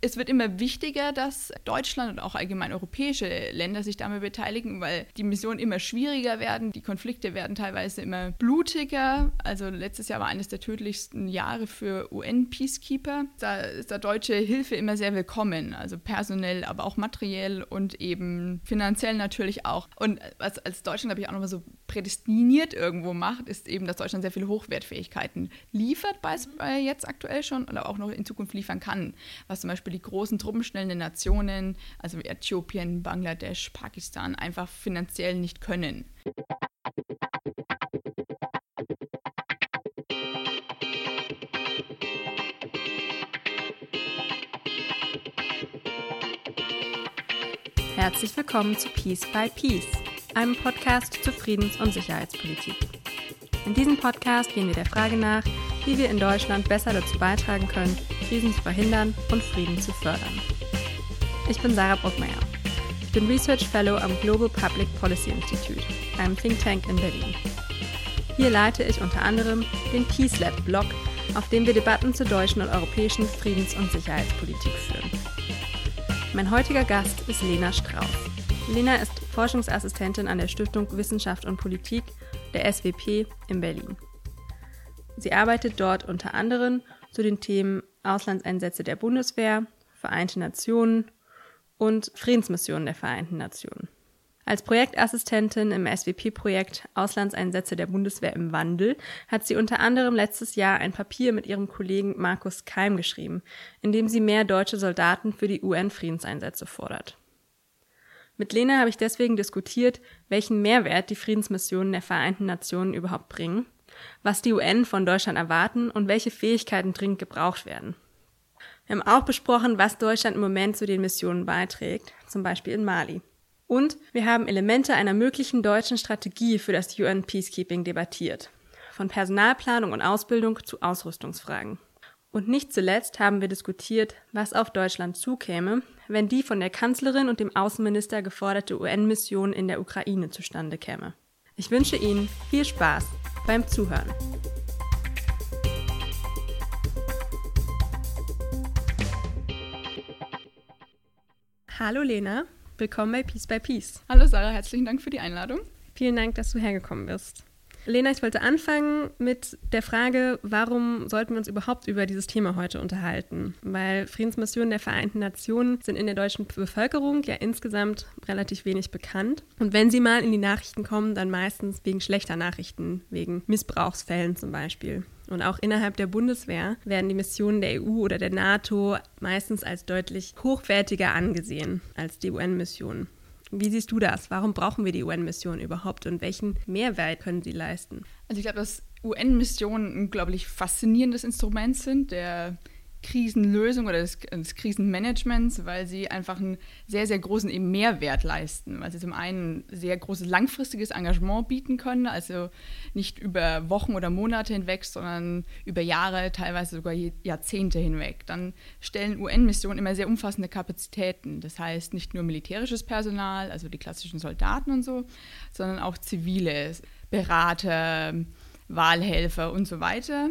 Es wird immer wichtiger, dass Deutschland und auch allgemein europäische Länder sich damit beteiligen, weil die Missionen immer schwieriger werden, die Konflikte werden teilweise immer blutiger. Also letztes Jahr war eines der tödlichsten Jahre für UN-Peacekeeper. Da ist da deutsche Hilfe immer sehr willkommen, also personell, aber auch materiell und eben finanziell natürlich auch. Und was als Deutschland, glaube ich, auch nochmal so prädestiniert irgendwo macht, ist eben, dass Deutschland sehr viele Hochwertfähigkeiten liefert, bei, jetzt aktuell schon, oder auch noch in Zukunft liefern kann, was zum Beispiel Beispiel die großen truppenschnellen Nationen, also Äthiopien, Bangladesch, Pakistan, einfach finanziell nicht können. Herzlich willkommen zu Peace by Peace, einem Podcast zur Friedens- und Sicherheitspolitik. In diesem Podcast gehen wir der Frage nach, wie wir in Deutschland besser dazu beitragen können, Krisen zu verhindern und Frieden zu fördern. Ich bin Sarah Bruckmeier. Ich bin Research Fellow am Global Public Policy Institute, einem Think Tank in Berlin. Hier leite ich unter anderem den Peace Lab Blog, auf dem wir Debatten zur deutschen und europäischen Friedens- und Sicherheitspolitik führen. Mein heutiger Gast ist Lena Strauß. Lena ist Forschungsassistentin an der Stiftung Wissenschaft und Politik der SWP in Berlin. Sie arbeitet dort unter anderem zu den Themen Auslandseinsätze der Bundeswehr, Vereinte Nationen und Friedensmissionen der Vereinten Nationen. Als Projektassistentin im SWP-Projekt Auslandseinsätze der Bundeswehr im Wandel hat sie unter anderem letztes Jahr ein Papier mit ihrem Kollegen Markus Keim geschrieben, in dem sie mehr deutsche Soldaten für die UN-Friedenseinsätze fordert. Mit Lena habe ich deswegen diskutiert, welchen Mehrwert die Friedensmissionen der Vereinten Nationen überhaupt bringen was die UN von Deutschland erwarten und welche Fähigkeiten dringend gebraucht werden. Wir haben auch besprochen, was Deutschland im Moment zu den Missionen beiträgt, zum Beispiel in Mali. Und wir haben Elemente einer möglichen deutschen Strategie für das UN Peacekeeping debattiert. Von Personalplanung und Ausbildung zu Ausrüstungsfragen. Und nicht zuletzt haben wir diskutiert, was auf Deutschland zukäme, wenn die von der Kanzlerin und dem Außenminister geforderte UN-Mission in der Ukraine zustande käme. Ich wünsche Ihnen viel Spaß beim Zuhören. Hallo Lena, willkommen bei Peace by Peace. Hallo Sarah, herzlichen Dank für die Einladung. Vielen Dank, dass du hergekommen bist. Lena, ich wollte anfangen mit der Frage, warum sollten wir uns überhaupt über dieses Thema heute unterhalten? Weil Friedensmissionen der Vereinten Nationen sind in der deutschen Bevölkerung ja insgesamt relativ wenig bekannt. Und wenn sie mal in die Nachrichten kommen, dann meistens wegen schlechter Nachrichten, wegen Missbrauchsfällen zum Beispiel. Und auch innerhalb der Bundeswehr werden die Missionen der EU oder der NATO meistens als deutlich hochwertiger angesehen als die UN-Missionen. Wie siehst du das? Warum brauchen wir die UN-Mission überhaupt und welchen Mehrwert können sie leisten? Also ich glaube, dass UN-Missionen ein unglaublich faszinierendes Instrument sind, der Krisenlösung oder des, des, Krisenmanagements, weil sie einfach einen sehr, sehr großen eben Mehrwert leisten, weil sie zum einen sehr großes langfristiges Engagement bieten können, also nicht über Wochen oder Monate hinweg, sondern über Jahre, teilweise sogar Jahrzehnte hinweg. Dann stellen UN-Missionen immer sehr umfassende Kapazitäten, das heißt nicht nur militärisches Personal, also die klassischen Soldaten und so, sondern auch zivile Berater, Wahlhelfer und so weiter.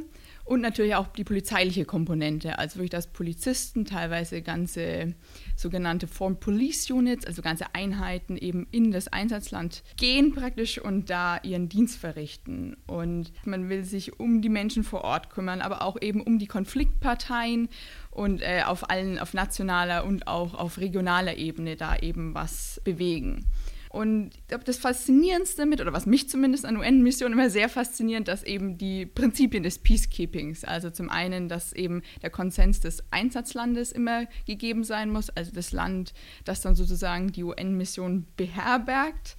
Und natürlich auch die polizeiliche Komponente, also wirklich, dass Polizisten teilweise ganze sogenannte Form Police Units, also ganze Einheiten eben in das Einsatzland gehen praktisch und da ihren Dienst verrichten. Und man will sich um die Menschen vor Ort kümmern, aber auch eben um die Konfliktparteien und äh, auf allen, auf nationaler und auch auf regionaler Ebene da eben was bewegen. Und ich glaube, das Faszinierendste mit, oder was mich zumindest an UN-Missionen immer sehr fasziniert, dass eben die Prinzipien des Peacekeepings, also zum einen, dass eben der Konsens des Einsatzlandes immer gegeben sein muss, also das Land, das dann sozusagen die UN-Mission beherbergt.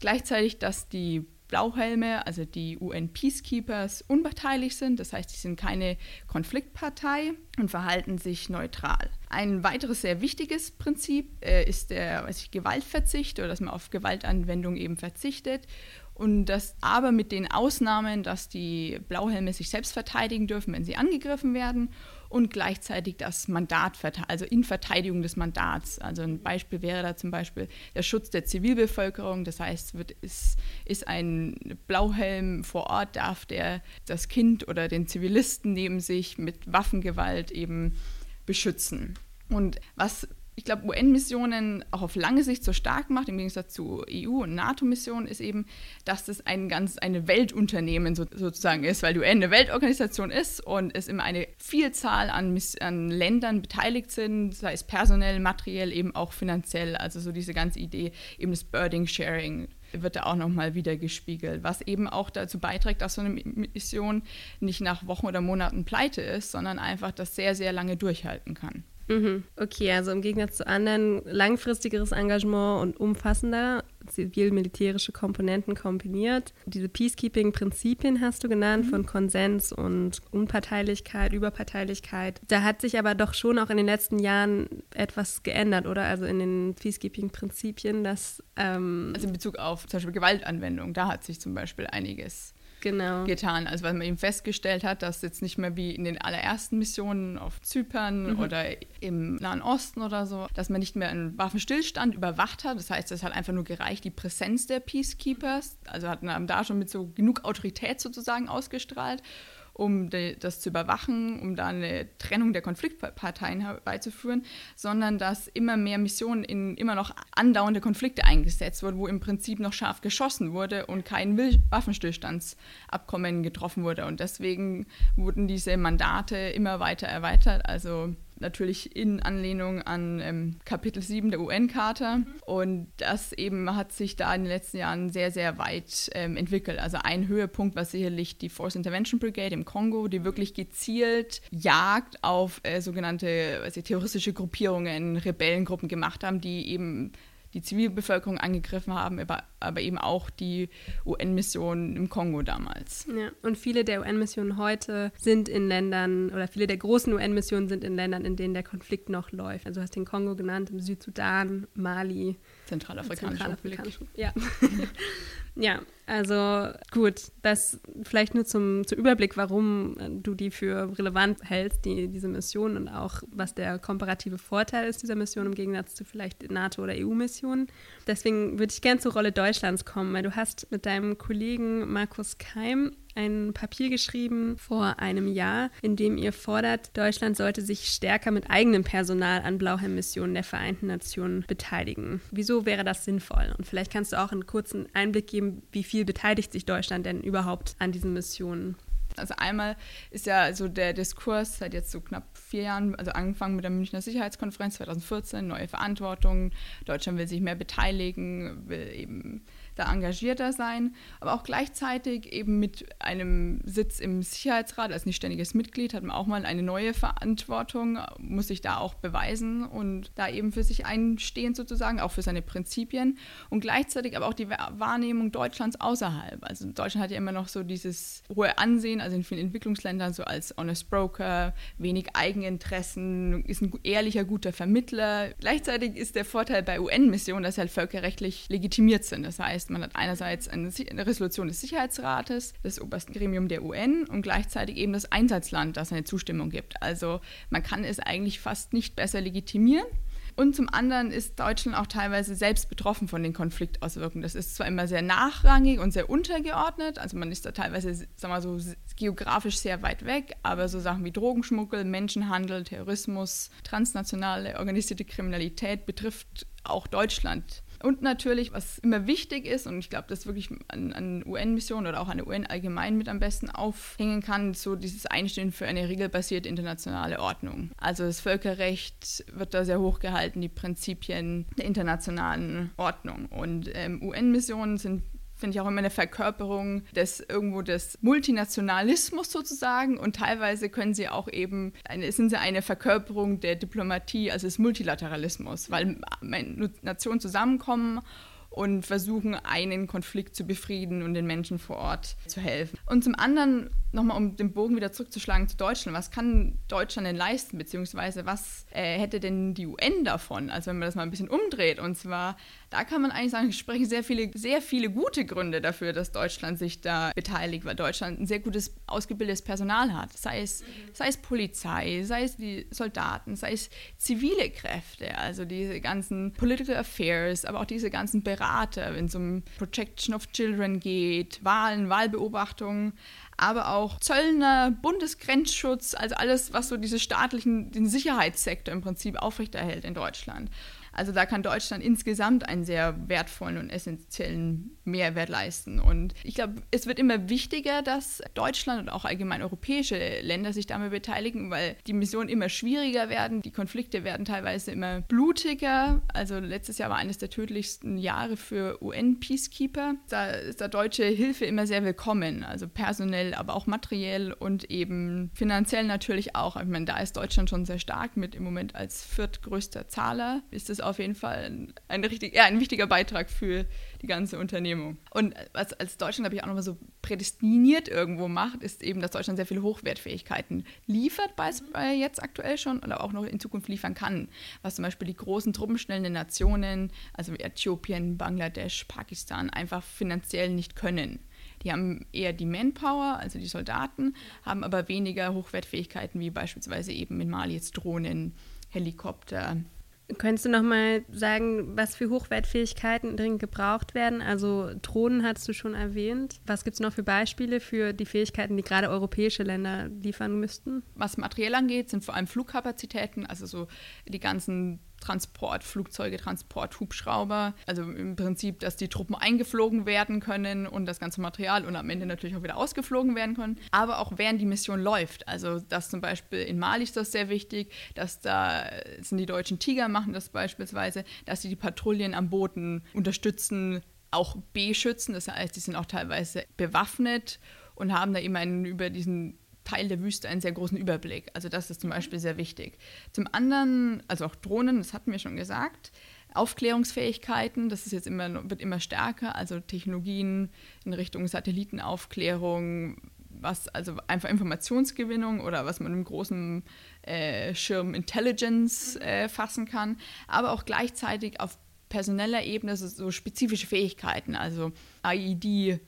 Gleichzeitig, dass die Blauhelme, also die UN-Peacekeepers, unparteilich sind. Das heißt, sie sind keine Konfliktpartei und verhalten sich neutral. Ein weiteres sehr wichtiges Prinzip äh, ist der ich, Gewaltverzicht oder dass man auf Gewaltanwendung eben verzichtet. Und das aber mit den Ausnahmen, dass die Blauhelme sich selbst verteidigen dürfen, wenn sie angegriffen werden und gleichzeitig das Mandat, also in Verteidigung des Mandats. Also ein Beispiel wäre da zum Beispiel der Schutz der Zivilbevölkerung. Das heißt, wird, ist, ist ein Blauhelm vor Ort, darf der das Kind oder den Zivilisten neben sich mit Waffengewalt eben beschützen. Und was ich glaube, UN-Missionen auch auf lange Sicht so stark macht, im Gegensatz zu EU- und NATO-Missionen, ist eben, dass das ein ganz eine Weltunternehmen so, sozusagen ist, weil die UN eine Weltorganisation ist und es immer eine Vielzahl an, an Ländern beteiligt sind, sei es personell, materiell, eben auch finanziell. Also so diese ganze Idee eben des Birding Sharing wird da auch nochmal wieder gespiegelt, was eben auch dazu beiträgt, dass so eine Mission nicht nach Wochen oder Monaten pleite ist, sondern einfach das sehr, sehr lange durchhalten kann. Mhm. Okay, also im Gegensatz zu anderen langfristigeres Engagement und umfassender zivil-militärische Komponenten kombiniert. Diese Peacekeeping-Prinzipien hast du genannt mhm. von Konsens und Unparteilichkeit, Überparteilichkeit. Da hat sich aber doch schon auch in den letzten Jahren etwas geändert, oder? Also in den Peacekeeping-Prinzipien, dass ähm also in Bezug auf zum Beispiel Gewaltanwendung, da hat sich zum Beispiel einiges genau. getan. Also weil man eben festgestellt hat, dass jetzt nicht mehr wie in den allerersten Missionen auf Zypern mhm. oder im Nahen Osten oder so, dass man nicht mehr einen Waffenstillstand überwacht hat. Das heißt, es hat einfach nur gereicht, die Präsenz der Peacekeepers, also hatten da schon mit so genug Autorität sozusagen ausgestrahlt um das zu überwachen, um da eine Trennung der Konfliktparteien herbeizuführen, sondern dass immer mehr Missionen in immer noch andauernde Konflikte eingesetzt wurden, wo im Prinzip noch scharf geschossen wurde und kein Waffenstillstandsabkommen getroffen wurde. Und deswegen wurden diese Mandate immer weiter erweitert. Also natürlich in Anlehnung an ähm, Kapitel 7 der UN-Charta. Mhm. Und das eben hat sich da in den letzten Jahren sehr, sehr weit ähm, entwickelt. Also ein Höhepunkt war sicherlich die Force Intervention Brigade im Kongo, die wirklich gezielt Jagd auf äh, sogenannte also terroristische Gruppierungen, Rebellengruppen gemacht haben, die eben die Zivilbevölkerung angegriffen haben, aber, aber eben auch die UN-Missionen im Kongo damals. Ja, und viele der UN-Missionen heute sind in Ländern, oder viele der großen UN-Missionen sind in Ländern, in denen der Konflikt noch läuft. Also du hast den Kongo genannt, im Südsudan, Mali. Zentralafrikanische Republik. Ja. Ja, also gut, das vielleicht nur zum, zum Überblick, warum du die für relevant hältst, die, diese Mission und auch was der komparative Vorteil ist dieser Mission im Gegensatz zu vielleicht NATO- oder EU-Missionen. Deswegen würde ich gerne zur Rolle Deutschlands kommen, weil du hast mit deinem Kollegen Markus Keim ein Papier geschrieben vor einem Jahr, in dem ihr fordert, Deutschland sollte sich stärker mit eigenem Personal an Blauhelm-Missionen der Vereinten Nationen beteiligen. Wieso wäre das sinnvoll? Und vielleicht kannst du auch einen kurzen Einblick geben, wie viel beteiligt sich Deutschland denn überhaupt an diesen Missionen? Also einmal ist ja so der Diskurs seit jetzt so knapp vier Jahren, also angefangen mit der Münchner Sicherheitskonferenz 2014, neue Verantwortung, Deutschland will sich mehr beteiligen, will eben da engagierter sein, aber auch gleichzeitig eben mit einem Sitz im Sicherheitsrat als nicht ständiges Mitglied hat man auch mal eine neue Verantwortung, muss sich da auch beweisen und da eben für sich einstehen sozusagen, auch für seine Prinzipien und gleichzeitig aber auch die Wahrnehmung Deutschlands außerhalb. Also Deutschland hat ja immer noch so dieses hohe Ansehen, also in vielen Entwicklungsländern so als Honest Broker, wenig Eigeninteressen, ist ein ehrlicher, guter Vermittler. Gleichzeitig ist der Vorteil bei UN-Missionen, dass sie halt völkerrechtlich legitimiert sind. Das heißt, man hat einerseits eine, eine Resolution des Sicherheitsrates, des obersten Gremium der UN und gleichzeitig eben das Einsatzland, das eine Zustimmung gibt. Also man kann es eigentlich fast nicht besser legitimieren. Und zum anderen ist Deutschland auch teilweise selbst betroffen von den Konfliktauswirkungen. Das ist zwar immer sehr nachrangig und sehr untergeordnet, also man ist da teilweise, sagen wir so, geografisch sehr weit weg, aber so Sachen wie Drogenschmuggel, Menschenhandel, Terrorismus, transnationale organisierte Kriminalität betrifft auch Deutschland und natürlich, was immer wichtig ist, und ich glaube, das wirklich an, an UN-Missionen oder auch an der UN allgemein mit am besten aufhängen kann, so dieses Einstehen für eine regelbasierte internationale Ordnung. Also das Völkerrecht wird da sehr hoch gehalten, die Prinzipien der internationalen Ordnung. Und ähm, UN-Missionen sind finde ich auch immer eine Verkörperung des irgendwo des Multinationalismus sozusagen und teilweise können sie auch eben eine, sind sie eine Verkörperung der Diplomatie, also des Multilateralismus, weil Nationen zusammenkommen und versuchen, einen Konflikt zu befrieden und den Menschen vor Ort zu helfen. Und zum anderen, nochmal um den Bogen wieder zurückzuschlagen zu Deutschland, was kann Deutschland denn leisten, beziehungsweise was äh, hätte denn die UN davon? Also wenn man das mal ein bisschen umdreht, und zwar da kann man eigentlich sagen, sprechen sehr viele, sehr viele gute Gründe dafür, dass Deutschland sich da beteiligt, weil Deutschland ein sehr gutes, ausgebildetes Personal hat. Sei es, sei es Polizei, sei es die Soldaten, sei es zivile Kräfte, also diese ganzen Political Affairs, aber auch diese ganzen Berater, wenn es um Protection of Children geht, Wahlen, Wahlbeobachtungen. aber auch Zöllner, Bundesgrenzschutz, also alles, was so diese staatlichen, den Sicherheitssektor im Prinzip aufrechterhält in Deutschland. Also da kann Deutschland insgesamt einen sehr wertvollen und essentiellen Mehrwert leisten. Und ich glaube, es wird immer wichtiger, dass Deutschland und auch allgemein europäische Länder sich damit beteiligen, weil die Missionen immer schwieriger werden, die Konflikte werden teilweise immer blutiger. Also letztes Jahr war eines der tödlichsten Jahre für UN-Peacekeeper. Da ist da deutsche Hilfe immer sehr willkommen, also personell, aber auch materiell und eben finanziell natürlich auch. Ich meine, da ist Deutschland schon sehr stark mit im Moment als viertgrößter Zahler. Ist es auf jeden Fall ein, ein, richtig, ja, ein wichtiger Beitrag für die ganze Unternehmung. Und was als Deutschland, glaube ich, auch nochmal so prädestiniert irgendwo macht, ist eben, dass Deutschland sehr viele Hochwertfähigkeiten liefert, bei, jetzt aktuell schon, oder auch noch in Zukunft liefern kann. Was zum Beispiel die großen truppenstellenden Nationen, also Äthiopien, Bangladesch, Pakistan, einfach finanziell nicht können. Die haben eher die Manpower, also die Soldaten, haben aber weniger Hochwertfähigkeiten wie beispielsweise eben in Mali jetzt Drohnen, Helikopter, Könntest du noch mal sagen, was für Hochwertfähigkeiten dringend gebraucht werden? Also Drohnen hast du schon erwähnt. Was gibt es noch für Beispiele für die Fähigkeiten, die gerade europäische Länder liefern müssten? Was materiell angeht, sind vor allem Flugkapazitäten, also so die ganzen Transportflugzeuge, Transporthubschrauber. Also im Prinzip, dass die Truppen eingeflogen werden können und das ganze Material und am Ende natürlich auch wieder ausgeflogen werden können. Aber auch während die Mission läuft. Also das zum Beispiel in Mali ist das sehr wichtig, dass da sind die deutschen Tiger machen das beispielsweise, dass sie die Patrouillen am Boden unterstützen, auch beschützen. Das heißt, die sind auch teilweise bewaffnet und haben da immer einen über diesen Teil der Wüste einen sehr großen Überblick. Also das ist zum Beispiel sehr wichtig. Zum anderen, also auch Drohnen, das hatten wir schon gesagt. Aufklärungsfähigkeiten, das ist jetzt immer, wird immer stärker, also Technologien in Richtung Satellitenaufklärung, was also einfach Informationsgewinnung oder was man im großen äh, Schirm Intelligence äh, fassen kann, aber auch gleichzeitig auf personeller Ebene so, so spezifische Fähigkeiten, also IED,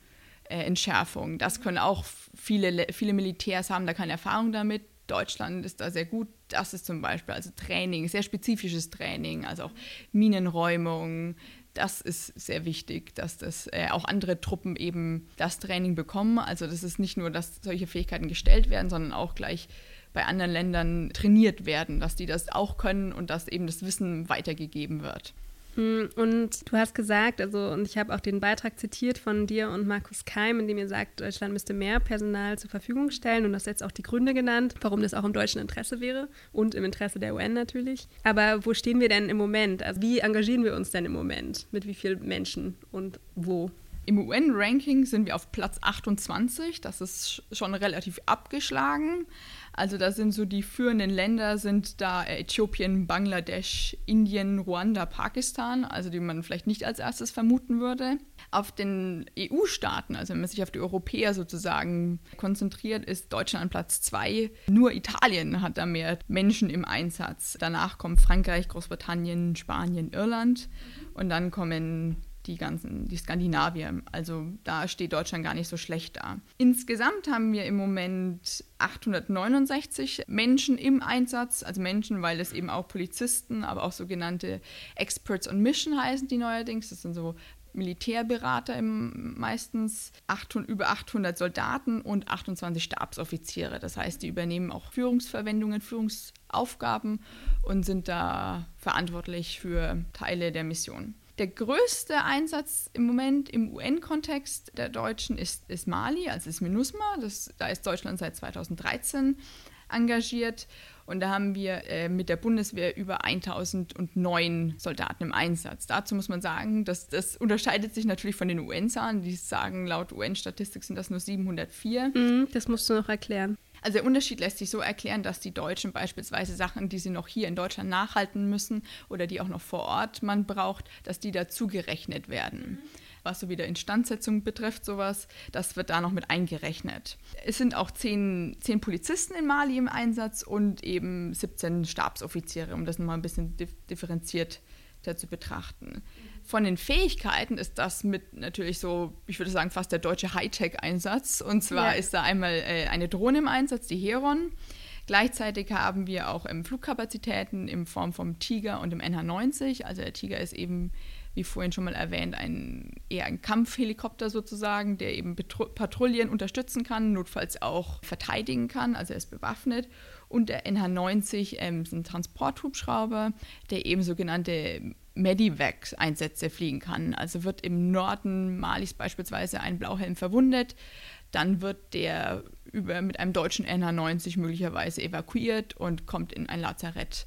äh, Entschärfung. Das können auch viele, viele Militärs haben da keine Erfahrung damit. Deutschland ist da sehr gut. Das ist zum Beispiel also Training, sehr spezifisches Training, also auch Minenräumung. Das ist sehr wichtig, dass das äh, auch andere Truppen eben das Training bekommen. Also das ist nicht nur, dass solche Fähigkeiten gestellt werden, sondern auch gleich bei anderen Ländern trainiert werden, dass die das auch können und dass eben das Wissen weitergegeben wird. Mm, und du hast gesagt, also, und ich habe auch den Beitrag zitiert von dir und Markus Keim, in dem ihr sagt, Deutschland müsste mehr Personal zur Verfügung stellen und das jetzt auch die Gründe genannt, warum das auch im deutschen Interesse wäre und im Interesse der UN natürlich. Aber wo stehen wir denn im Moment? Also, wie engagieren wir uns denn im Moment? Mit wie vielen Menschen und wo? Im UN-Ranking sind wir auf Platz 28. Das ist schon relativ abgeschlagen. Also da sind so die führenden Länder sind da Äthiopien, Bangladesch, Indien, Ruanda, Pakistan, also die man vielleicht nicht als erstes vermuten würde. Auf den EU-Staaten, also wenn man sich auf die Europäer sozusagen konzentriert, ist Deutschland an Platz 2. Nur Italien hat da mehr Menschen im Einsatz. Danach kommen Frankreich, Großbritannien, Spanien, Irland und dann kommen die ganzen, die Skandinavier. Also da steht Deutschland gar nicht so schlecht da. Insgesamt haben wir im Moment 869 Menschen im Einsatz, also Menschen, weil es eben auch Polizisten, aber auch sogenannte Experts on Mission heißen die neuerdings. Das sind so Militärberater im, meistens, 800, über 800 Soldaten und 28 Stabsoffiziere. Das heißt, die übernehmen auch Führungsverwendungen, Führungsaufgaben und sind da verantwortlich für Teile der Mission. Der größte Einsatz im Moment im UN-Kontext der Deutschen ist, ist, Mali, also ist MINUSMA. Das, da ist Deutschland seit 2013 engagiert. Und da haben wir äh, mit der Bundeswehr über 1009 Soldaten im Einsatz. Dazu muss man sagen, dass das unterscheidet sich natürlich von den UN-Zahlen. Die sagen, laut UN-Statistik sind das nur 704. Mm, das musst du noch erklären. Also der Unterschied lässt sich so erklären, dass die Deutschen beispielsweise Sachen, die sie noch hier in Deutschland nachhalten müssen oder die auch noch vor Ort man braucht, dass die dazu gerechnet werden. Mhm. Was so wieder Instandsetzung betrifft, sowas, das wird da noch mit eingerechnet. Es sind auch zehn, zehn Polizisten in Mali im Einsatz und eben 17 Stabsoffiziere, um das nochmal ein bisschen differenziert zu betrachten. Von den Fähigkeiten ist das mit natürlich so, ich würde sagen, fast der deutsche Hightech-Einsatz. Und zwar ja. ist da einmal äh, eine Drohne im Einsatz, die Heron. Gleichzeitig haben wir auch ähm, Flugkapazitäten in Form vom Tiger und dem NH90. Also der Tiger ist eben, wie vorhin schon mal erwähnt, ein, eher ein Kampfhelikopter sozusagen, der eben Patrouillen unterstützen kann, notfalls auch verteidigen kann. Also er ist bewaffnet. Und der NH90 ähm, ist ein Transporthubschrauber, der eben sogenannte Medivac-Einsätze fliegen kann. Also wird im Norden Malis beispielsweise ein Blauhelm verwundet, dann wird der über, mit einem deutschen NH90 möglicherweise evakuiert und kommt in ein Lazarett.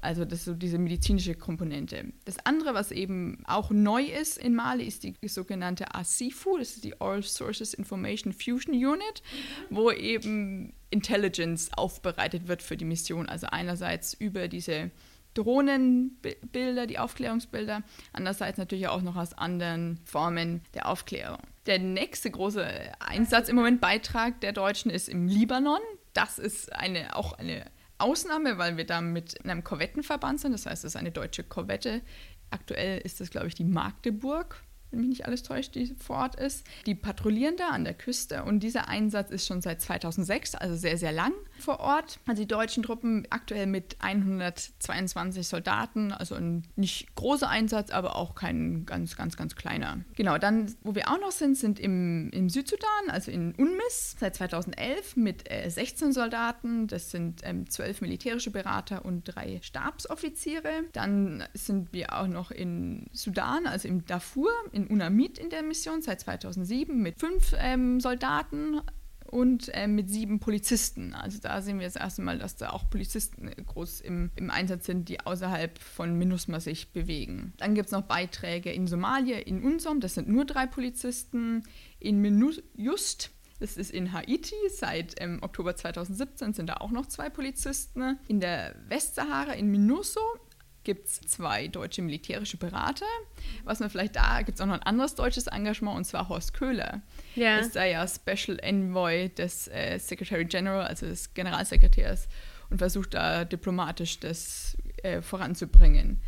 Also das ist so diese medizinische Komponente. Das andere, was eben auch neu ist in Mali, ist die sogenannte ASIFU, das ist die All Sources Information Fusion Unit, wo eben Intelligence aufbereitet wird für die Mission. Also einerseits über diese Drohnenbilder, die Aufklärungsbilder, andererseits natürlich auch noch aus anderen Formen der Aufklärung. Der nächste große Einsatz im Moment Beitrag der Deutschen ist im Libanon. Das ist eine, auch eine Ausnahme, weil wir da mit einem Korvettenverband sind. Das heißt, es ist eine deutsche Korvette. Aktuell ist das, glaube ich, die Magdeburg wenn mich nicht alles täuscht, die vor Ort ist. Die patrouillieren da an der Küste und dieser Einsatz ist schon seit 2006, also sehr, sehr lang vor Ort. Also die deutschen Truppen aktuell mit 122 Soldaten, also ein nicht großer Einsatz, aber auch kein ganz, ganz, ganz kleiner. Genau, dann, wo wir auch noch sind, sind im, im Südsudan, also in UNMIS, seit 2011 mit äh, 16 Soldaten. Das sind ähm, 12 militärische Berater und drei Stabsoffiziere. Dann sind wir auch noch in Sudan, also im Darfur, in UNAMID in der Mission seit 2007 mit fünf ähm, Soldaten und äh, mit sieben Polizisten. Also da sehen wir das erste Mal, dass da auch Polizisten groß im, im Einsatz sind, die außerhalb von MINUSMA sich bewegen. Dann gibt es noch Beiträge in Somalia, in UNSOM, das sind nur drei Polizisten, in MINUST, das ist in Haiti. Seit ähm, Oktober 2017 sind da auch noch zwei Polizisten. In der Westsahara in MINUSO gibt es zwei deutsche militärische Berater. Was man vielleicht da, gibt es auch noch ein anderes deutsches Engagement und zwar Horst Köhler. Ja. Ist da ja Special Envoy des äh, Secretary General, also des Generalsekretärs und versucht da diplomatisch das äh, voranzubringen.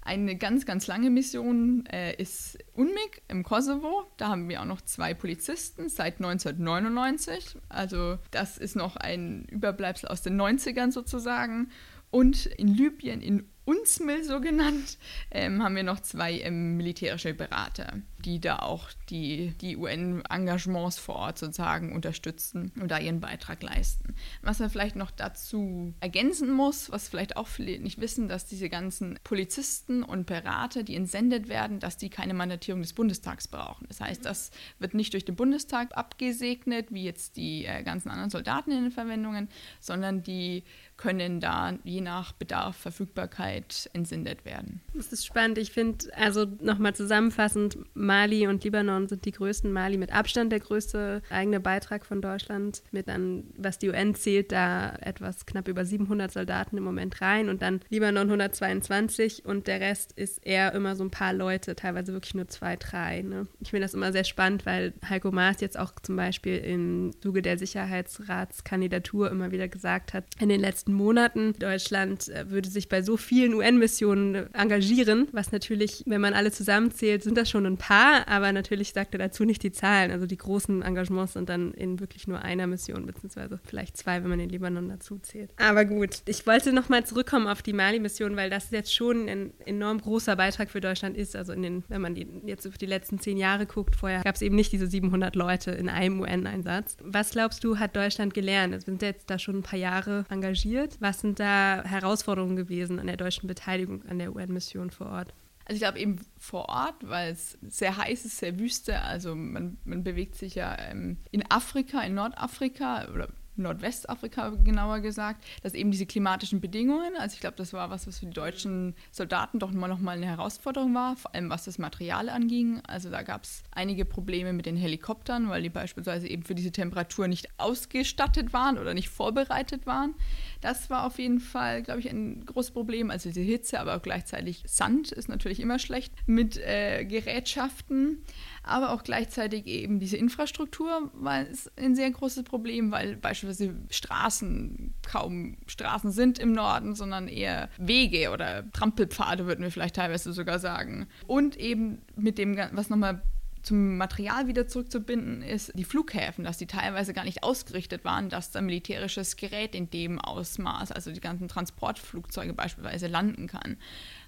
Eine ganz, ganz lange Mission äh, ist UNMIG im Kosovo. Da haben wir auch noch zwei Polizisten seit 1999. Also das ist noch ein Überbleibsel aus den 90ern sozusagen. Und in Libyen, in UNSMIL so genannt, ähm, haben wir noch zwei ähm, militärische Berater, die da auch die, die UN-Engagements vor Ort sozusagen unterstützen und da ihren Beitrag leisten. Was man vielleicht noch dazu ergänzen muss, was vielleicht auch viele nicht wissen, dass diese ganzen Polizisten und Berater, die entsendet werden, dass die keine Mandatierung des Bundestags brauchen. Das heißt, das wird nicht durch den Bundestag abgesegnet, wie jetzt die äh, ganzen anderen Soldaten in den Verwendungen, sondern die können da je nach Bedarf, Verfügbarkeit entsendet werden. Das ist spannend. Ich finde, also nochmal zusammenfassend, Mali und Libanon sind die größten. Mali mit Abstand der größte eigene Beitrag von Deutschland. Mit dann, was die UN zählt, da etwas knapp über 700 Soldaten im Moment rein und dann Libanon 122 und der Rest ist eher immer so ein paar Leute, teilweise wirklich nur zwei, drei. Ne? Ich finde das immer sehr spannend, weil Heiko Maas jetzt auch zum Beispiel im Zuge der Sicherheitsratskandidatur immer wieder gesagt hat, in den letzten Monaten, Deutschland äh, würde sich bei so vielen UN-Missionen engagieren, was natürlich, wenn man alle zusammenzählt, sind das schon ein paar, aber natürlich sagt er dazu nicht die Zahlen. Also die großen Engagements sind dann in wirklich nur einer Mission, beziehungsweise vielleicht zwei, wenn man den Libanon dazu zählt. Aber gut, ich wollte nochmal zurückkommen auf die Mali-Mission, weil das jetzt schon ein enorm großer Beitrag für Deutschland ist. Also in den, wenn man die, jetzt auf die letzten zehn Jahre guckt, vorher gab es eben nicht diese 700 Leute in einem UN-Einsatz. Was glaubst du, hat Deutschland gelernt? Wir sind jetzt da schon ein paar Jahre engagiert. Was sind da Herausforderungen gewesen an der deutschen Beteiligung an der UN-Mission vor Ort? Also ich glaube eben vor Ort, weil es sehr heiß ist, sehr wüste. Also man, man bewegt sich ja ähm, in Afrika, in Nordafrika oder Nordwestafrika genauer gesagt, dass eben diese klimatischen Bedingungen, also ich glaube, das war was, was für die deutschen Soldaten doch immer noch mal eine Herausforderung war, vor allem was das Material anging. Also da gab es einige Probleme mit den Helikoptern, weil die beispielsweise eben für diese Temperatur nicht ausgestattet waren oder nicht vorbereitet waren. Das war auf jeden Fall, glaube ich, ein großes Problem. Also diese Hitze, aber auch gleichzeitig Sand ist natürlich immer schlecht mit äh, Gerätschaften aber auch gleichzeitig eben diese Infrastruktur war ein sehr großes Problem, weil beispielsweise Straßen kaum Straßen sind im Norden, sondern eher Wege oder Trampelpfade, würden wir vielleicht teilweise sogar sagen. Und eben mit dem, was nochmal zum Material wieder zurückzubinden, ist die Flughäfen, dass die teilweise gar nicht ausgerichtet waren, dass da militärisches Gerät in dem Ausmaß, also die ganzen Transportflugzeuge beispielsweise, landen kann.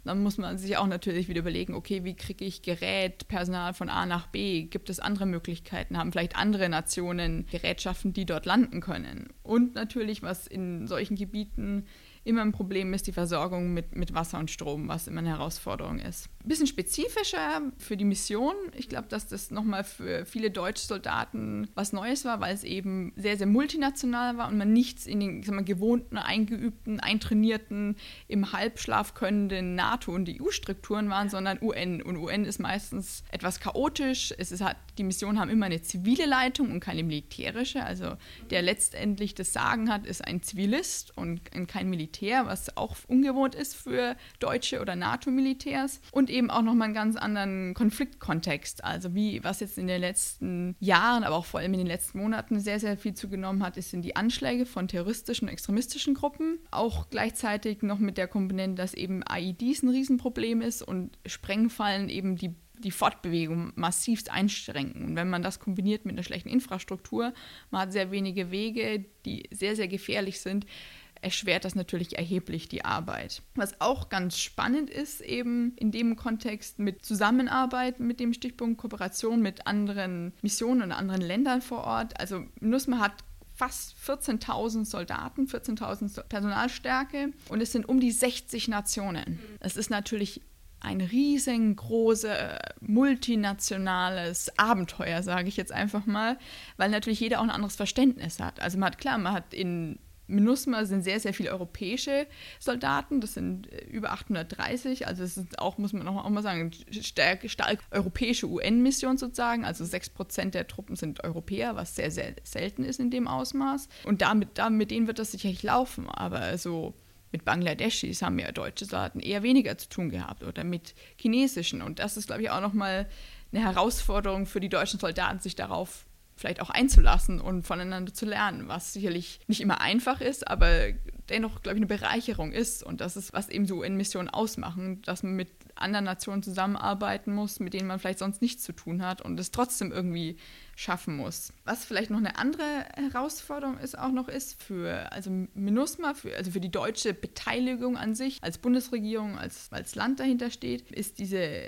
Dann muss man sich auch natürlich wieder überlegen, okay, wie kriege ich Gerät, Personal von A nach B? Gibt es andere Möglichkeiten? Haben vielleicht andere Nationen Gerätschaften, die dort landen können? Und natürlich, was in solchen Gebieten immer ein Problem ist die Versorgung mit, mit Wasser und Strom, was immer eine Herausforderung ist. Ein bisschen spezifischer für die Mission. Ich glaube, dass das nochmal für viele deutsche Soldaten was Neues war, weil es eben sehr, sehr multinational war und man nichts in den mal, gewohnten, eingeübten, eintrainierten, im Halbschlaf könnenden NATO- und EU-Strukturen waren, sondern UN. Und UN ist meistens etwas chaotisch. Es ist, hat, die Missionen haben immer eine zivile Leitung und keine militärische. Also der letztendlich das Sagen hat, ist ein Zivilist und kein Militär. Was auch ungewohnt ist für deutsche oder NATO-Militärs. Und auch nochmal einen ganz anderen Konfliktkontext. Also wie, was jetzt in den letzten Jahren, aber auch vor allem in den letzten Monaten sehr, sehr viel zugenommen hat, sind die Anschläge von terroristischen und extremistischen Gruppen. Auch gleichzeitig noch mit der Komponente, dass eben IEDs ein Riesenproblem ist und Sprengfallen eben die die Fortbewegung massivst einschränken. Und wenn man das kombiniert mit einer schlechten Infrastruktur, man hat sehr wenige Wege, die sehr, sehr gefährlich sind, erschwert das natürlich erheblich die Arbeit. Was auch ganz spannend ist, eben in dem Kontext mit Zusammenarbeit mit dem Stichpunkt Kooperation mit anderen Missionen und anderen Ländern vor Ort. Also NUSMA hat fast 14.000 Soldaten, 14.000 Personalstärke und es sind um die 60 Nationen. Es ist natürlich ein riesengroßes, multinationales Abenteuer, sage ich jetzt einfach mal, weil natürlich jeder auch ein anderes Verständnis hat. Also man hat klar, man hat in MINUSMA sind sehr, sehr viele europäische Soldaten, das sind äh, über 830, also es ist auch, muss man auch mal sagen, stark, stark europäische UN-Mission sozusagen, also 6% der Truppen sind Europäer, was sehr, sehr selten ist in dem Ausmaß. Und damit, damit mit denen wird das sicherlich laufen, aber so mit Bangladeschis haben ja deutsche Soldaten eher weniger zu tun gehabt oder mit chinesischen. Und das ist, glaube ich, auch nochmal eine Herausforderung für die deutschen Soldaten, sich darauf vielleicht auch einzulassen und voneinander zu lernen, was sicherlich nicht immer einfach ist, aber dennoch, glaube ich, eine Bereicherung ist. Und das ist, was eben so in Missionen ausmachen, dass man mit anderen Nationen zusammenarbeiten muss, mit denen man vielleicht sonst nichts zu tun hat und es trotzdem irgendwie schaffen muss. Was vielleicht noch eine andere Herausforderung ist, auch noch ist für also MINUSMA, für, also für die deutsche Beteiligung an sich als Bundesregierung, als, als Land dahinter steht, ist diese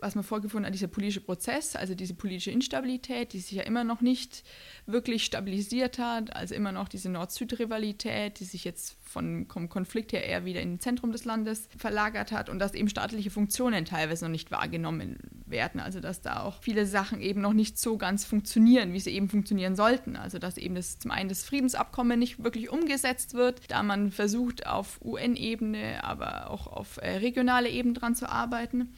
was man vorgefunden hat, dieser politische Prozess, also diese politische Instabilität, die sich ja immer noch nicht wirklich stabilisiert hat, also immer noch diese Nord-Süd-Rivalität, die sich jetzt vom Konflikt her eher wieder ins Zentrum des Landes verlagert hat und dass eben staatliche Funktionen teilweise noch nicht wahrgenommen werden, also dass da auch viele Sachen eben noch nicht so ganz funktionieren, wie sie eben funktionieren sollten, also dass eben das zum einen das Friedensabkommen nicht wirklich umgesetzt wird, da man versucht auf UN-Ebene, aber auch auf äh, regionale Ebene dran zu arbeiten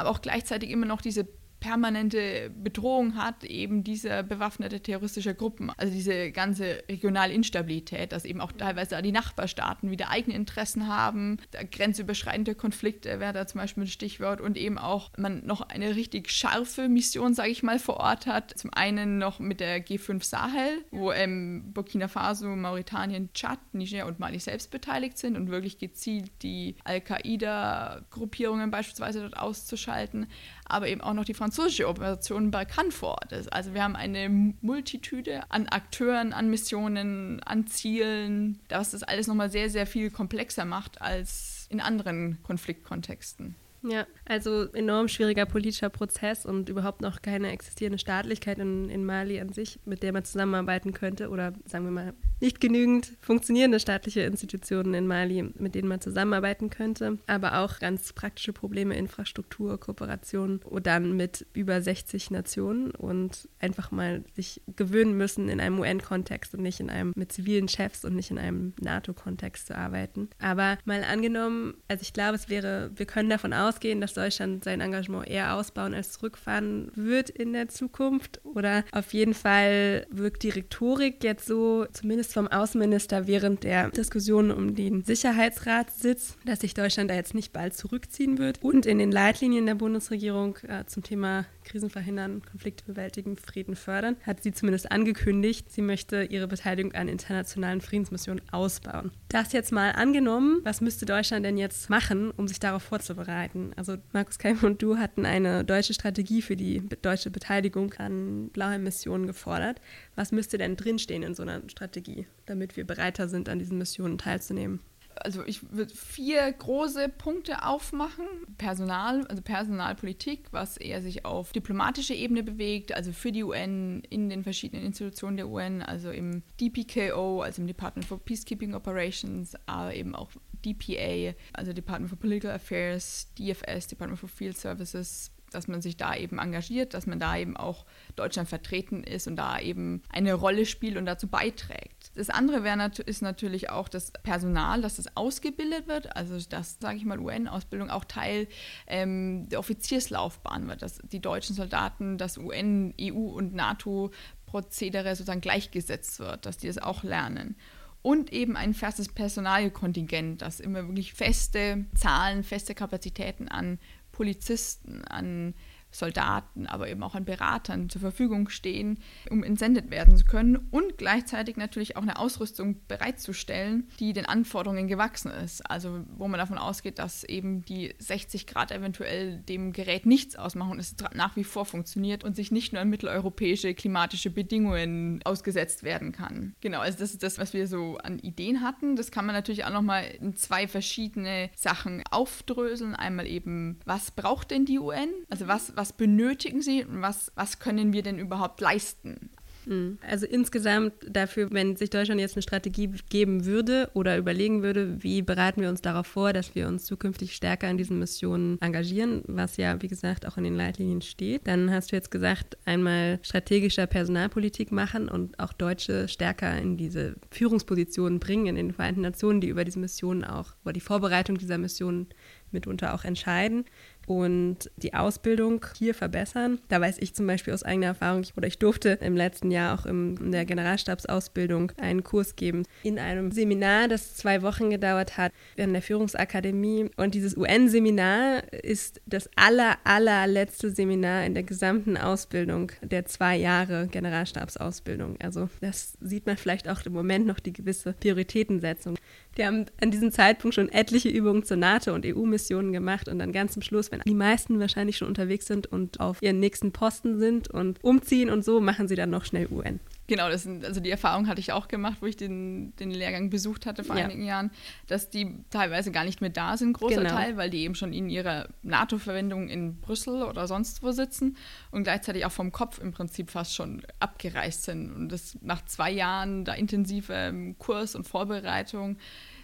aber auch gleichzeitig immer noch diese permanente Bedrohung hat, eben dieser bewaffnete terroristische Gruppen. Also diese ganze regionale Instabilität, dass eben auch teilweise die Nachbarstaaten wieder eigene Interessen haben, grenzüberschreitende Konflikte wäre da zum Beispiel ein Stichwort und eben auch man noch eine richtig scharfe Mission, sage ich mal, vor Ort hat. Zum einen noch mit der G5 Sahel, wo ähm, Burkina Faso, Mauretanien, Tschad, Niger und Mali selbst beteiligt sind und wirklich gezielt die Al-Qaida-Gruppierungen beispielsweise dort auszuschalten, aber eben auch noch die französische Operation Balkan vor Ort ist. Also wir haben eine Multitude an Akteuren, an Missionen, an Zielen, was das alles nochmal sehr, sehr viel komplexer macht als in anderen Konfliktkontexten. Ja, also enorm schwieriger politischer Prozess und überhaupt noch keine existierende Staatlichkeit in, in Mali an sich, mit der man zusammenarbeiten könnte oder sagen wir mal nicht genügend funktionierende staatliche Institutionen in Mali, mit denen man zusammenarbeiten könnte, aber auch ganz praktische Probleme, Infrastruktur, Kooperation und dann mit über 60 Nationen und einfach mal sich gewöhnen müssen, in einem UN-Kontext und nicht in einem mit zivilen Chefs und nicht in einem NATO-Kontext zu arbeiten. Aber mal angenommen, also ich glaube, es wäre, wir können davon aus, ausgehen, dass Deutschland sein Engagement eher ausbauen als zurückfahren wird in der Zukunft? Oder auf jeden Fall wirkt die Rhetorik jetzt so, zumindest vom Außenminister während der Diskussion um den Sicherheitsratssitz, dass sich Deutschland da jetzt nicht bald zurückziehen wird. Und in den Leitlinien der Bundesregierung äh, zum Thema Krisen verhindern, Konflikte bewältigen, Frieden fördern, hat sie zumindest angekündigt, sie möchte ihre Beteiligung an internationalen Friedensmissionen ausbauen. Das jetzt mal angenommen, was müsste Deutschland denn jetzt machen, um sich darauf vorzubereiten? Werden. Also Markus Keim und du hatten eine deutsche Strategie für die deutsche Beteiligung an Blauhelm-Missionen gefordert. Was müsste denn drinstehen in so einer Strategie, damit wir bereiter sind, an diesen Missionen teilzunehmen? Also ich würde vier große Punkte aufmachen. Personal, also Personalpolitik, was eher sich auf diplomatischer Ebene bewegt, also für die UN, in den verschiedenen Institutionen der UN, also im DPKO, also im Department for Peacekeeping Operations, aber eben auch DPA, also Department for Political Affairs, DFS, Department for Field Services, dass man sich da eben engagiert, dass man da eben auch Deutschland vertreten ist und da eben eine Rolle spielt und dazu beiträgt. Das andere wäre ist natürlich auch das Personal, dass das ausgebildet wird, also dass, sage ich mal, UN-Ausbildung auch Teil ähm, der Offizierslaufbahn wird, dass die deutschen Soldaten das UN, EU und NATO-Prozedere sozusagen gleichgesetzt wird, dass die das auch lernen und eben ein festes Personalkontingent, das immer wirklich feste Zahlen, feste Kapazitäten an Polizisten, an Soldaten, aber eben auch an Beratern zur Verfügung stehen, um entsendet werden zu können und gleichzeitig natürlich auch eine Ausrüstung bereitzustellen, die den Anforderungen gewachsen ist. Also wo man davon ausgeht, dass eben die 60 Grad eventuell dem Gerät nichts ausmachen und es nach wie vor funktioniert und sich nicht nur an mitteleuropäische klimatische Bedingungen ausgesetzt werden kann. Genau, also das ist das, was wir so an Ideen hatten. Das kann man natürlich auch nochmal in zwei verschiedene Sachen aufdröseln. Einmal eben, was braucht denn die UN? Also was, was benötigen sie und was, was können wir denn überhaupt leisten? Hm. Also insgesamt dafür, wenn sich Deutschland jetzt eine Strategie geben würde oder überlegen würde, wie bereiten wir uns darauf vor, dass wir uns zukünftig stärker in diesen Missionen engagieren, was ja, wie gesagt, auch in den Leitlinien steht, dann hast du jetzt gesagt, einmal strategischer Personalpolitik machen und auch Deutsche stärker in diese Führungspositionen bringen in den Vereinten Nationen, die über diese Missionen auch, über die Vorbereitung dieser Missionen mitunter auch entscheiden und die Ausbildung hier verbessern. Da weiß ich zum Beispiel aus eigener Erfahrung, oder ich durfte im letzten Jahr auch in der Generalstabsausbildung einen Kurs geben in einem Seminar, das zwei Wochen gedauert hat in der Führungsakademie. Und dieses UN-Seminar ist das aller, allerletzte Seminar in der gesamten Ausbildung der zwei Jahre Generalstabsausbildung. Also das sieht man vielleicht auch im Moment noch die gewisse Prioritätensetzung. Die haben an diesem Zeitpunkt schon etliche Übungen zur NATO- und EU-Missionen gemacht und dann ganz zum Schluss, wenn die meisten wahrscheinlich schon unterwegs sind und auf ihren nächsten Posten sind und umziehen und so, machen sie dann noch schnell UN. Genau, das sind, also die Erfahrung hatte ich auch gemacht, wo ich den, den Lehrgang besucht hatte vor ja. einigen Jahren, dass die teilweise gar nicht mehr da sind, großer genau. Teil, weil die eben schon in ihrer NATO-Verwendung in Brüssel oder sonst wo sitzen und gleichzeitig auch vom Kopf im Prinzip fast schon abgereist sind. Und das nach zwei Jahren da intensiver Kurs und Vorbereitung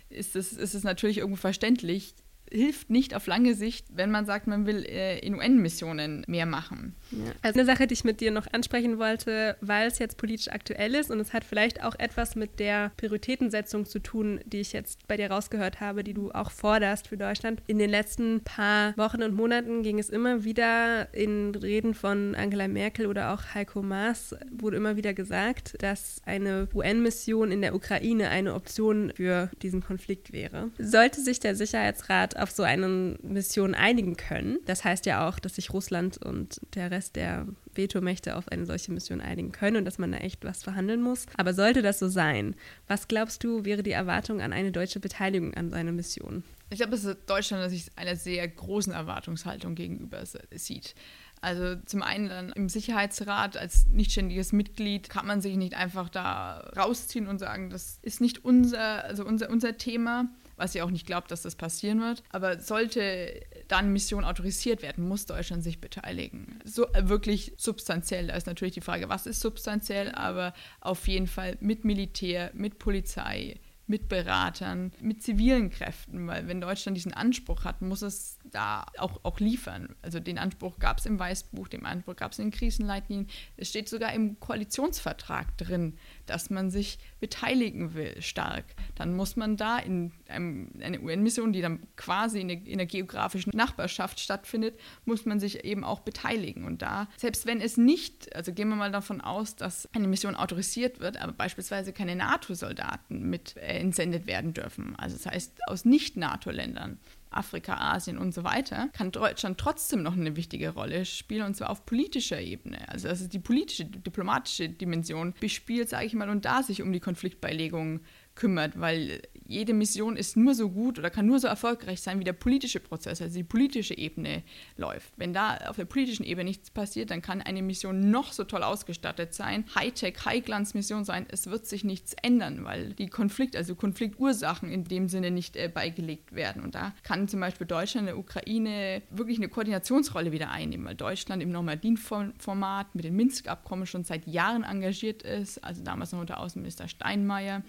ist es, ist es natürlich irgendwo verständlich, hilft nicht auf lange Sicht, wenn man sagt, man will äh, in UN-Missionen mehr machen. Ja. Also eine Sache, die ich mit dir noch ansprechen wollte, weil es jetzt politisch aktuell ist und es hat vielleicht auch etwas mit der Prioritätensetzung zu tun, die ich jetzt bei dir rausgehört habe, die du auch forderst für Deutschland. In den letzten paar Wochen und Monaten ging es immer wieder in Reden von Angela Merkel oder auch Heiko Maas wurde immer wieder gesagt, dass eine UN-Mission in der Ukraine eine Option für diesen Konflikt wäre. Sollte sich der Sicherheitsrat auf so eine Mission einigen können, das heißt ja auch, dass sich Russland und der Rest der Vetomächte auf eine solche Mission einigen können und dass man da echt was verhandeln muss. Aber sollte das so sein, was glaubst du, wäre die Erwartung an eine deutsche Beteiligung an so einer Mission? Ich glaube, dass Deutschland sich einer sehr großen Erwartungshaltung gegenüber sieht. Also zum einen dann im Sicherheitsrat als nichtständiges Mitglied kann man sich nicht einfach da rausziehen und sagen, das ist nicht unser, also unser, unser Thema was ich auch nicht glaube, dass das passieren wird. Aber sollte dann Mission autorisiert werden, muss Deutschland sich beteiligen. So äh, wirklich substanziell. Da ist natürlich die Frage, was ist substanziell, aber auf jeden Fall mit Militär, mit Polizei, mit Beratern, mit zivilen Kräften, weil wenn Deutschland diesen Anspruch hat, muss es da auch, auch liefern. Also den Anspruch gab es im Weißbuch, den Anspruch gab es in den Krisenleitlinien. Es steht sogar im Koalitionsvertrag drin, dass man sich beteiligen will, stark. Dann muss man da in einem, eine UN-Mission, die dann quasi in, in der geografischen Nachbarschaft stattfindet, muss man sich eben auch beteiligen. Und da, selbst wenn es nicht, also gehen wir mal davon aus, dass eine Mission autorisiert wird, aber beispielsweise keine NATO-Soldaten mit äh, entsendet werden dürfen, also das heißt aus Nicht-NATO-Ländern, Afrika, Asien und so weiter, kann Deutschland trotzdem noch eine wichtige Rolle spielen und zwar auf politischer Ebene. Also, also die politische, diplomatische Dimension bespielt, sage ich mal, und da sich um die Konfliktbeilegung kümmert, weil jede Mission ist nur so gut oder kann nur so erfolgreich sein, wie der politische Prozess, also die politische Ebene läuft. Wenn da auf der politischen Ebene nichts passiert, dann kann eine Mission noch so toll ausgestattet sein, Hightech, High-Glanz-Mission sein, es wird sich nichts ändern, weil die Konflikt, also Konfliktursachen in dem Sinne nicht äh, beigelegt werden. Und da kann zum Beispiel Deutschland, der Ukraine wirklich eine Koordinationsrolle wieder einnehmen, weil Deutschland im Normandin-Format mit den Minsk-Abkommen schon seit Jahren engagiert ist, also damals noch unter Außenminister Steinmeier,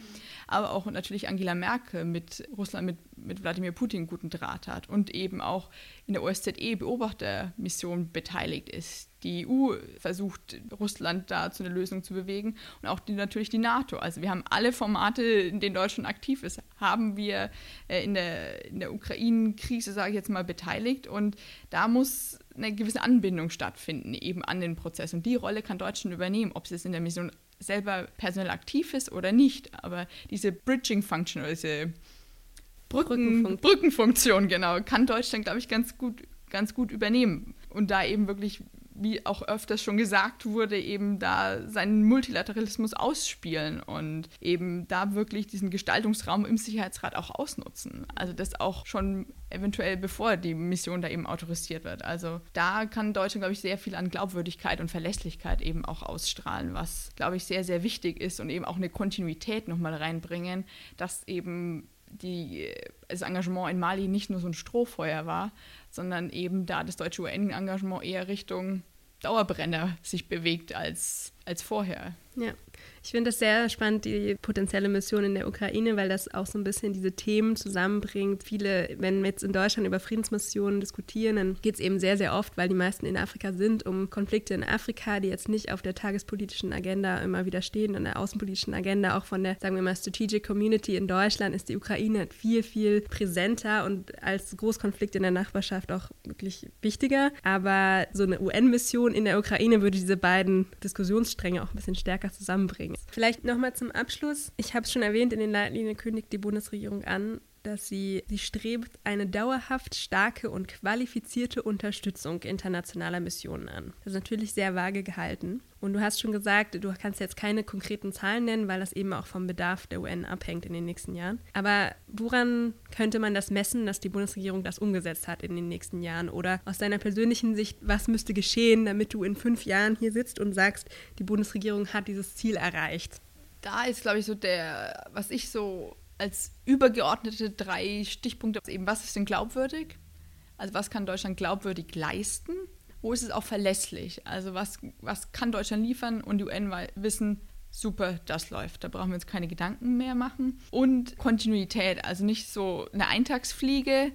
aber auch natürlich Angela Merkel mit Russland, mit, mit Wladimir Putin guten Draht hat und eben auch in der OSZE Beobachtermission beteiligt ist. Die EU versucht, Russland da zu einer Lösung zu bewegen und auch die, natürlich die NATO. Also wir haben alle Formate, in denen Deutschland aktiv ist, haben wir äh, in der, in der Ukraine-Krise, sage ich jetzt mal, beteiligt und da muss eine gewisse Anbindung stattfinden, eben an den Prozess. Und die Rolle kann Deutschland übernehmen, ob es jetzt in der Mission selber personell aktiv ist oder nicht. Aber diese Bridging-Function oder diese Brücken, Brückenfunktion. Brückenfunktion, genau, kann Deutschland, glaube ich, ganz gut, ganz gut übernehmen. Und da eben wirklich wie auch öfters schon gesagt wurde, eben da seinen Multilateralismus ausspielen und eben da wirklich diesen Gestaltungsraum im Sicherheitsrat auch ausnutzen. Also das auch schon eventuell bevor die Mission da eben autorisiert wird. Also da kann Deutschland, glaube ich, sehr viel an Glaubwürdigkeit und Verlässlichkeit eben auch ausstrahlen, was, glaube ich, sehr, sehr wichtig ist und eben auch eine Kontinuität nochmal reinbringen, dass eben die, das Engagement in Mali nicht nur so ein Strohfeuer war, sondern eben da das deutsche UN-Engagement eher Richtung Dauerbrenner sich bewegt als, als vorher. Ja. Ich finde das sehr spannend, die potenzielle Mission in der Ukraine, weil das auch so ein bisschen diese Themen zusammenbringt. Viele, wenn wir jetzt in Deutschland über Friedensmissionen diskutieren, dann geht es eben sehr, sehr oft, weil die meisten in Afrika sind, um Konflikte in Afrika, die jetzt nicht auf der tagespolitischen Agenda immer wieder stehen, an der außenpolitischen Agenda, auch von der, sagen wir mal, Strategic Community in Deutschland ist die Ukraine viel, viel präsenter und als Großkonflikt in der Nachbarschaft auch wirklich wichtiger. Aber so eine UN-Mission in der Ukraine würde diese beiden Diskussionsstränge auch ein bisschen stärker zusammenbringen. Vielleicht nochmal zum Abschluss. Ich habe es schon erwähnt, in den Leitlinien kündigt die Bundesregierung an, dass sie, sie strebt eine dauerhaft starke und qualifizierte Unterstützung internationaler Missionen an. Das ist natürlich sehr vage gehalten. Und du hast schon gesagt, du kannst jetzt keine konkreten Zahlen nennen, weil das eben auch vom Bedarf der UN abhängt in den nächsten Jahren. Aber woran könnte man das messen, dass die Bundesregierung das umgesetzt hat in den nächsten Jahren? Oder aus deiner persönlichen Sicht, was müsste geschehen, damit du in fünf Jahren hier sitzt und sagst, die Bundesregierung hat dieses Ziel erreicht? Da ist, glaube ich, so der, was ich so als übergeordnete drei Stichpunkte eben, was ist denn glaubwürdig? Also was kann Deutschland glaubwürdig leisten? Wo ist es auch verlässlich? Also was, was kann Deutschland liefern und die UN wissen, super, das läuft. Da brauchen wir uns keine Gedanken mehr machen. Und Kontinuität, also nicht so eine Eintagsfliege,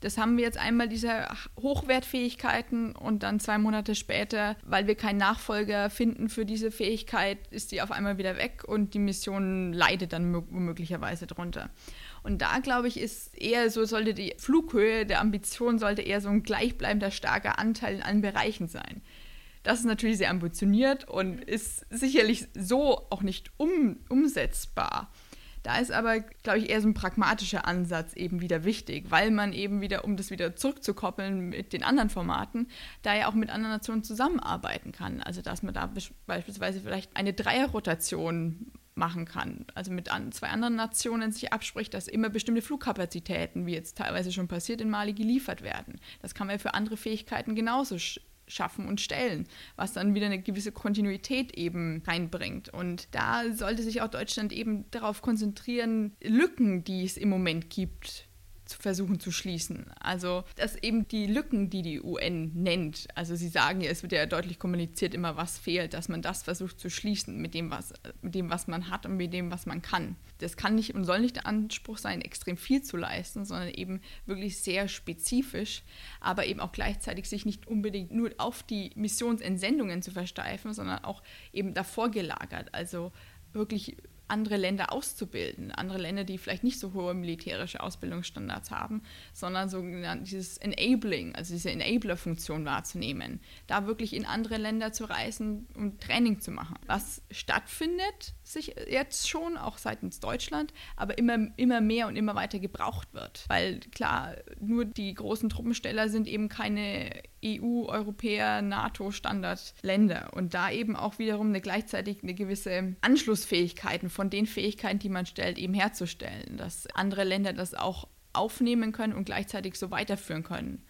das haben wir jetzt einmal diese Hochwertfähigkeiten und dann zwei Monate später, weil wir keinen Nachfolger finden für diese Fähigkeit, ist die auf einmal wieder weg und die Mission leidet dann möglicherweise drunter. Und da glaube ich, ist eher so, sollte die Flughöhe der Ambition sollte eher so ein gleichbleibender starker Anteil in allen Bereichen sein. Das ist natürlich sehr ambitioniert und ist sicherlich so auch nicht um, umsetzbar. Da ist aber, glaube ich, eher so ein pragmatischer Ansatz eben wieder wichtig, weil man eben wieder, um das wieder zurückzukoppeln mit den anderen Formaten, da ja auch mit anderen Nationen zusammenarbeiten kann. Also dass man da beispielsweise vielleicht eine Dreierrotation machen kann. Also mit an, zwei anderen Nationen sich abspricht, dass immer bestimmte Flugkapazitäten, wie jetzt teilweise schon passiert in Mali, geliefert werden. Das kann man ja für andere Fähigkeiten genauso schaffen und stellen, was dann wieder eine gewisse Kontinuität eben reinbringt. Und da sollte sich auch Deutschland eben darauf konzentrieren, Lücken, die es im Moment gibt, zu versuchen zu schließen. Also, dass eben die Lücken, die die UN nennt, also sie sagen ja, es wird ja deutlich kommuniziert, immer was fehlt, dass man das versucht zu schließen mit dem, was, mit dem, was man hat und mit dem, was man kann. Das kann nicht und soll nicht der Anspruch sein, extrem viel zu leisten, sondern eben wirklich sehr spezifisch, aber eben auch gleichzeitig sich nicht unbedingt nur auf die Missionsentsendungen zu versteifen, sondern auch eben davor gelagert. Also wirklich andere Länder auszubilden, andere Länder, die vielleicht nicht so hohe militärische Ausbildungsstandards haben, sondern so dieses Enabling, also diese Enabler-Funktion wahrzunehmen, da wirklich in andere Länder zu reisen und Training zu machen. Was stattfindet, sich jetzt schon, auch seitens Deutschland, aber immer, immer mehr und immer weiter gebraucht wird. Weil klar, nur die großen Truppensteller sind eben keine EU, Europäer, NATO-Standardländer. Und da eben auch wiederum eine gleichzeitig eine gewisse Anschlussfähigkeiten von den Fähigkeiten, die man stellt, eben herzustellen. Dass andere Länder das auch aufnehmen können und gleichzeitig so weiterführen können.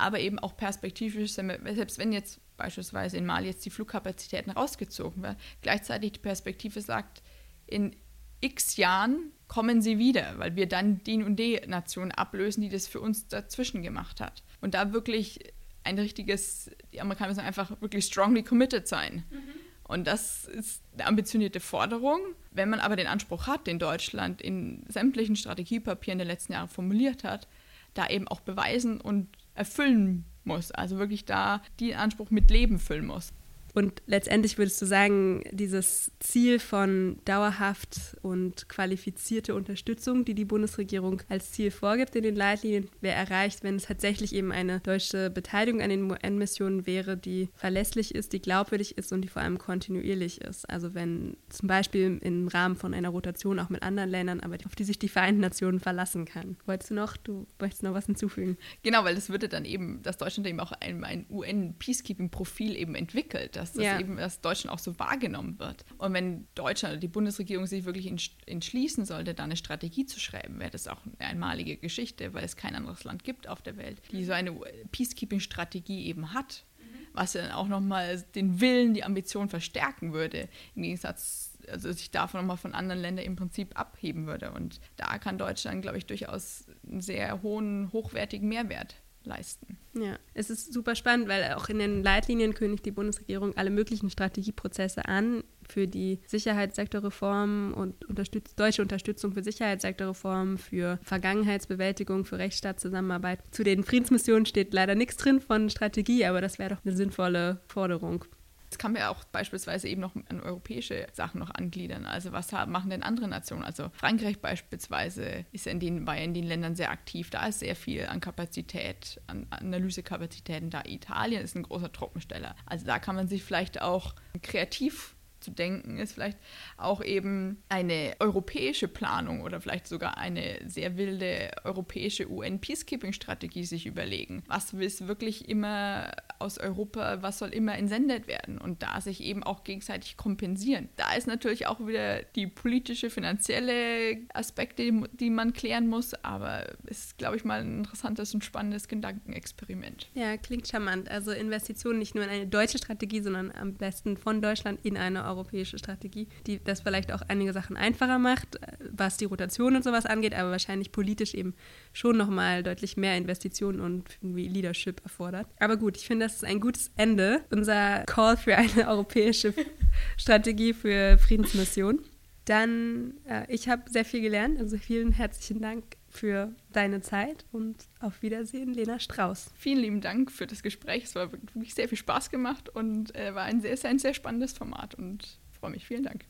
Aber eben auch perspektivisch, selbst wenn jetzt beispielsweise in Mali jetzt die Flugkapazitäten rausgezogen werden, gleichzeitig die Perspektive sagt, in x Jahren kommen sie wieder, weil wir dann die und die Nation ablösen, die das für uns dazwischen gemacht hat. Und da wirklich ein richtiges, die Amerikaner müssen einfach wirklich strongly committed sein. Mhm. Und das ist eine ambitionierte Forderung. Wenn man aber den Anspruch hat, den Deutschland in sämtlichen Strategiepapieren der letzten Jahre formuliert hat, da eben auch beweisen und erfüllen muss. Also wirklich da den Anspruch mit Leben füllen muss. Und letztendlich würdest du sagen, dieses Ziel von dauerhaft und qualifizierte Unterstützung, die die Bundesregierung als Ziel vorgibt in den Leitlinien, wäre erreicht, wenn es tatsächlich eben eine deutsche Beteiligung an den UN-Missionen wäre, die verlässlich ist, die glaubwürdig ist und die vor allem kontinuierlich ist. Also wenn zum Beispiel im Rahmen von einer Rotation auch mit anderen Ländern, aber auf die sich die Vereinten Nationen verlassen kann. Wolltest du noch, du möchtest noch was hinzufügen? Genau, weil das würde dann eben, dass Deutschland eben auch ein, ein UN-Peacekeeping-Profil eben entwickelt dass das ja. eben das Deutschland auch so wahrgenommen wird. Und wenn Deutschland oder die Bundesregierung sich wirklich entschließen sollte, da eine Strategie zu schreiben, wäre das auch eine einmalige Geschichte, weil es kein anderes Land gibt auf der Welt, die so eine Peacekeeping-Strategie eben hat, was dann auch nochmal den Willen, die Ambition verstärken würde, im Gegensatz, also sich davon nochmal von anderen Ländern im Prinzip abheben würde. Und da kann Deutschland, glaube ich, durchaus einen sehr hohen, hochwertigen Mehrwert leisten. Ja, es ist super spannend, weil auch in den Leitlinien kündigt die Bundesregierung alle möglichen Strategieprozesse an für die Sicherheitssektorreform und unterstützt, deutsche Unterstützung für Sicherheitssektorreform, für Vergangenheitsbewältigung, für Rechtsstaatszusammenarbeit. Zu den Friedensmissionen steht leider nichts drin von Strategie, aber das wäre doch eine sinnvolle Forderung. Es kann man ja auch beispielsweise eben noch an europäische Sachen noch angliedern. Also was machen denn andere Nationen? Also Frankreich beispielsweise ist in den, war ja in den Ländern sehr aktiv. Da ist sehr viel an Kapazität, an Analysekapazitäten da. Italien ist ein großer Truppensteller. Also da kann man sich vielleicht auch kreativ zu denken ist, vielleicht auch eben eine europäische Planung oder vielleicht sogar eine sehr wilde europäische UN-Peacekeeping-Strategie sich überlegen. Was ist wirklich immer aus Europa, was soll immer entsendet werden und da sich eben auch gegenseitig kompensieren. Da ist natürlich auch wieder die politische, finanzielle Aspekte, die man klären muss, aber es ist, glaube ich, mal ein interessantes und spannendes Gedankenexperiment. Ja, klingt charmant. Also Investitionen nicht nur in eine deutsche Strategie, sondern am besten von Deutschland in eine europäische Strategie, die das vielleicht auch einige Sachen einfacher macht, was die Rotation und sowas angeht, aber wahrscheinlich politisch eben schon nochmal deutlich mehr Investitionen und irgendwie Leadership erfordert. Aber gut, ich finde, das ist ein gutes Ende, unser Call für eine europäische Strategie für Friedensmission. Dann, äh, ich habe sehr viel gelernt, also vielen herzlichen Dank für deine Zeit und auf Wiedersehen, Lena Strauß. Vielen lieben Dank für das Gespräch. Es war wirklich sehr viel Spaß gemacht und äh, war ein sehr, sehr, ein sehr spannendes Format und freue mich. Vielen Dank.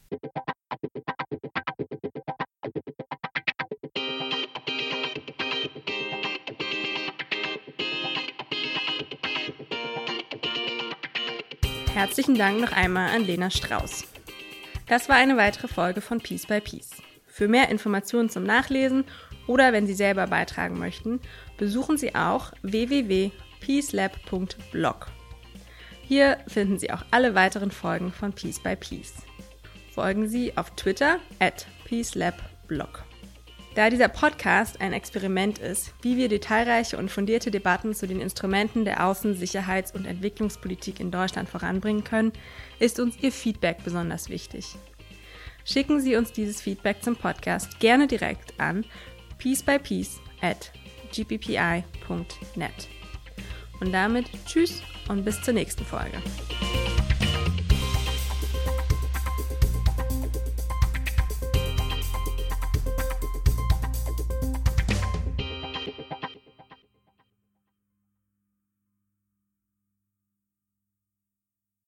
Herzlichen Dank noch einmal an Lena Strauß. Das war eine weitere Folge von Piece by Piece. Für mehr Informationen zum Nachlesen oder wenn Sie selber beitragen möchten, besuchen Sie auch www.peacelab.blog. Hier finden Sie auch alle weiteren Folgen von Peace by Peace. Folgen Sie auf Twitter at peacelabblog. Da dieser Podcast ein Experiment ist, wie wir detailreiche und fundierte Debatten zu den Instrumenten der Außen-, Sicherheits- und Entwicklungspolitik in Deutschland voranbringen können, ist uns Ihr Feedback besonders wichtig. Schicken Sie uns dieses Feedback zum Podcast gerne direkt an piece by piece at gppi.net. Und damit tschüss und bis zur nächsten Folge.